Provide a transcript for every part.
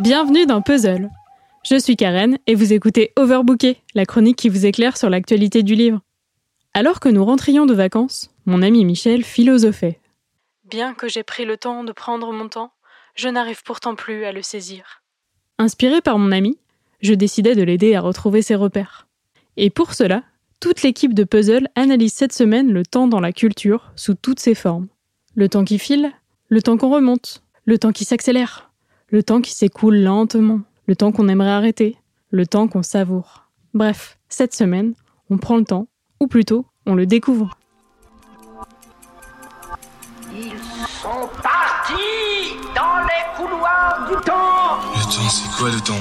Bienvenue dans Puzzle. Je suis Karen et vous écoutez Overbooké, la chronique qui vous éclaire sur l'actualité du livre. Alors que nous rentrions de vacances, mon ami Michel philosophait. Bien que j'ai pris le temps de prendre mon temps, je n'arrive pourtant plus à le saisir. Inspiré par mon ami, je décidai de l'aider à retrouver ses repères. Et pour cela, toute l'équipe de Puzzle analyse cette semaine le temps dans la culture sous toutes ses formes. Le temps qui file, le temps qu'on remonte, le temps qui s'accélère, le temps qui s'écoule lentement, le temps qu'on aimerait arrêter, le temps qu'on savoure. Bref, cette semaine, on prend le temps, ou plutôt, on le découvre. Ils sont partis dans les couloirs du temps Le temps, c'est quoi le temps?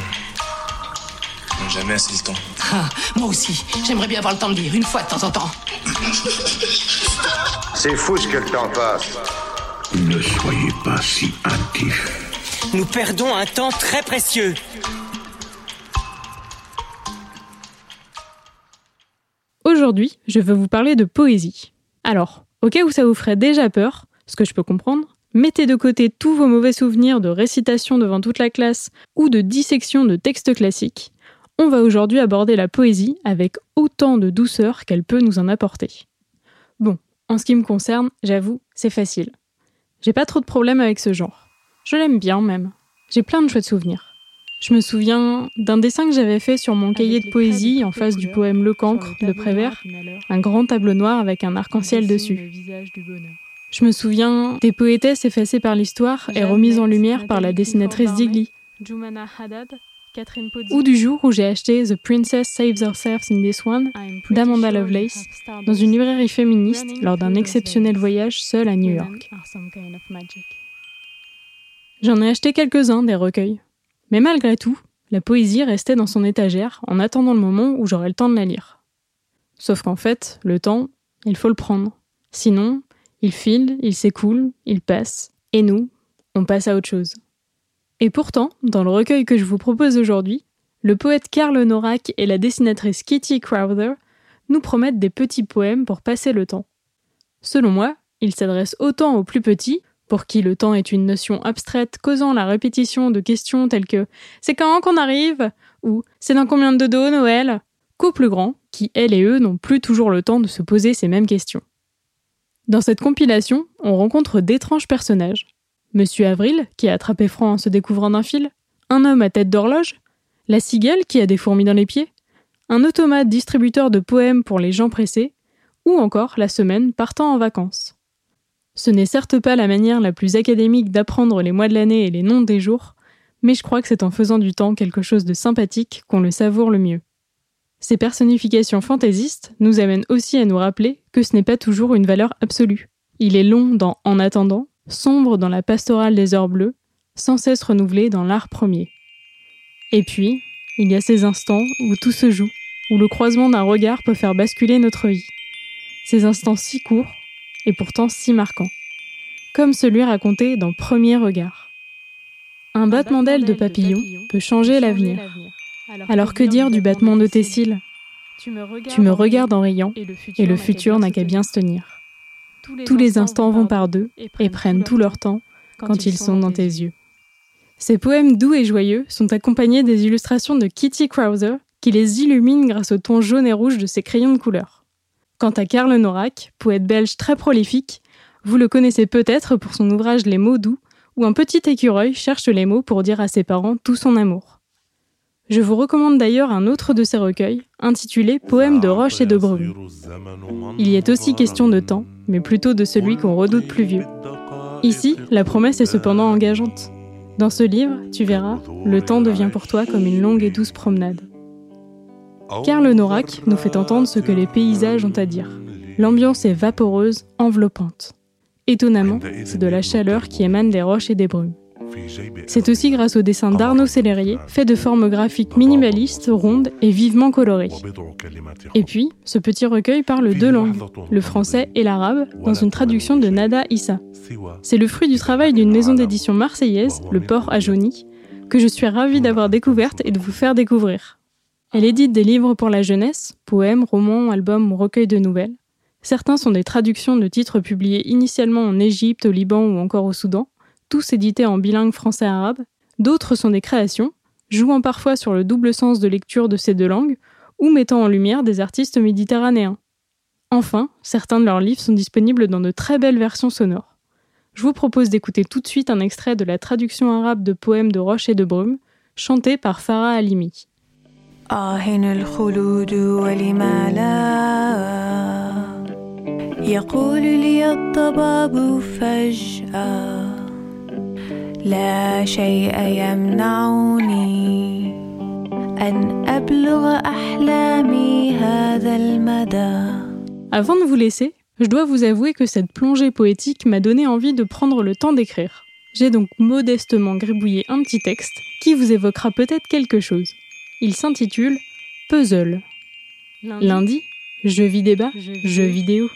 Non, jamais assez le temps. Ah, moi aussi, j'aimerais bien avoir le temps de lire une fois de temps en temps. C'est fou ce que le temps passe. Ne soyez pas si hâtifs. Nous perdons un temps très précieux. Aujourd'hui, je veux vous parler de poésie. Alors, au cas où ça vous ferait déjà peur, ce que je peux comprendre, mettez de côté tous vos mauvais souvenirs de récitation devant toute la classe ou de dissection de textes classiques. On va aujourd'hui aborder la poésie avec autant de douceur qu'elle peut nous en apporter. Bon, en ce qui me concerne, j'avoue, c'est facile. J'ai pas trop de problèmes avec ce genre. Je l'aime bien même. J'ai plein de chouettes souvenirs. Je me souviens d'un dessin que j'avais fait sur mon cahier de poésie en face du poème Le Cancre de Prévert, un grand tableau noir avec un arc-en-ciel dessus. Je me souviens des poétesses effacées par l'histoire et remises en lumière par la dessinatrice Digli. Ou du jour où j'ai acheté The Princess Saves Herself in This One d'Amanda Lovelace dans une librairie féministe lors d'un exceptionnel voyage seul à New York. J'en ai acheté quelques-uns des recueils. Mais malgré tout, la poésie restait dans son étagère en attendant le moment où j'aurais le temps de la lire. Sauf qu'en fait, le temps, il faut le prendre. Sinon, il file, il s'écoule, il passe, et nous, on passe à autre chose. Et pourtant, dans le recueil que je vous propose aujourd'hui, le poète Karl Norak et la dessinatrice Kitty Crowther nous promettent des petits poèmes pour passer le temps. Selon moi, ils s'adressent autant aux plus petits pour qui le temps est une notion abstraite causant la répétition de questions telles que C'est quand qu'on arrive? ou C'est dans combien de dos Noël? qu'aux plus grands, qui, elles et eux, n'ont plus toujours le temps de se poser ces mêmes questions. Dans cette compilation, on rencontre d'étranges personnages. Monsieur Avril, qui a attrapé froid en se découvrant d'un fil, un homme à tête d'horloge, la cigale qui a des fourmis dans les pieds, un automate distributeur de poèmes pour les gens pressés, ou encore la semaine partant en vacances. Ce n'est certes pas la manière la plus académique d'apprendre les mois de l'année et les noms des jours, mais je crois que c'est en faisant du temps quelque chose de sympathique qu'on le savoure le mieux. Ces personnifications fantaisistes nous amènent aussi à nous rappeler que ce n'est pas toujours une valeur absolue. Il est long dans En attendant, sombre dans la pastorale des heures bleues, sans cesse renouvelé dans l'art premier. Et puis, il y a ces instants où tout se joue, où le croisement d'un regard peut faire basculer notre vie. Ces instants si courts et pourtant si marquant, comme celui raconté dans Premier regard. Un battement d'aile de papillon peut changer l'avenir. Alors que dire du battement de tes cils Tu me regardes en riant et le futur n'a qu'à bien se tenir. Tous les instants vont par deux et prennent tout leur temps quand ils sont dans tes yeux. Ces poèmes doux et joyeux sont accompagnés des illustrations de Kitty Krauser qui les illuminent grâce au ton jaune et rouge de ses crayons de couleur. Quant à Karl Norak, poète belge très prolifique, vous le connaissez peut-être pour son ouvrage Les mots doux, où un petit écureuil cherche les mots pour dire à ses parents tout son amour. Je vous recommande d'ailleurs un autre de ses recueils, intitulé Poèmes de roche et de brume. Il y est aussi question de temps, mais plutôt de celui qu'on redoute plus vieux. Ici, la promesse est cependant engageante. Dans ce livre, tu verras, le temps devient pour toi comme une longue et douce promenade. Karl Norak nous fait entendre ce que les paysages ont à dire. L'ambiance est vaporeuse, enveloppante. Étonnamment, c'est de la chaleur qui émane des roches et des brumes. C'est aussi grâce au dessin d'Arnaud Célérier, fait de formes graphiques minimalistes, rondes et vivement colorées. Et puis, ce petit recueil parle deux langues, le français et l'arabe, dans une traduction de Nada Issa. C'est le fruit du travail d'une maison d'édition marseillaise, le Port à Jauny, que je suis ravie d'avoir découverte et de vous faire découvrir. Elle édite des livres pour la jeunesse, poèmes, romans, albums ou recueils de nouvelles. Certains sont des traductions de titres publiés initialement en Égypte, au Liban ou encore au Soudan, tous édités en bilingue français-arabe. D'autres sont des créations, jouant parfois sur le double sens de lecture de ces deux langues, ou mettant en lumière des artistes méditerranéens. Enfin, certains de leurs livres sont disponibles dans de très belles versions sonores. Je vous propose d'écouter tout de suite un extrait de la traduction arabe de poèmes de Roche et de Brume, chanté par Farah Halimi. لا شيء يمنعني أن أبلغ أحلامي هذا المدى Avant de vous laisser, je dois vous avouer que cette plongée poétique m'a donné envie de prendre le temps d'écrire. J'ai donc modestement gribouillé un petit texte qui vous évoquera peut-être quelque chose. Il s'intitule Puzzle. Lundi, Lundi jeu vidéo, jeu vidéo.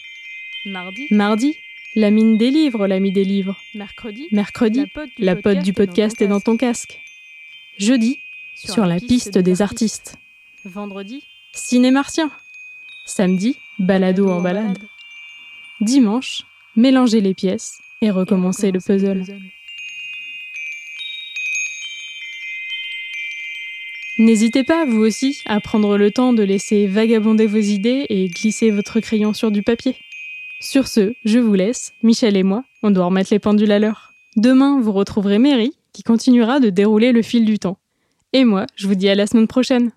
Mardi, Mardi la mine des livres, l'ami des livres. Mercredi, Mercredi la pote du, podcast est dans ton casque. Jeudi, sur, la, piste, des, artistes. Vendredi, ciné martien. Samedi, balado, en balade. Dimanche, mélanger les pièces et recommencer, le puzzle. N'hésitez pas, vous aussi, à prendre le temps de laisser vagabonder vos idées et glisser votre crayon sur du papier. Sur ce, je vous laisse, Michel et moi, on doit remettre les pendules à l'heure. Demain, vous retrouverez Mary, qui continuera de dérouler le fil du temps. Et moi, je vous dis à la semaine prochaine.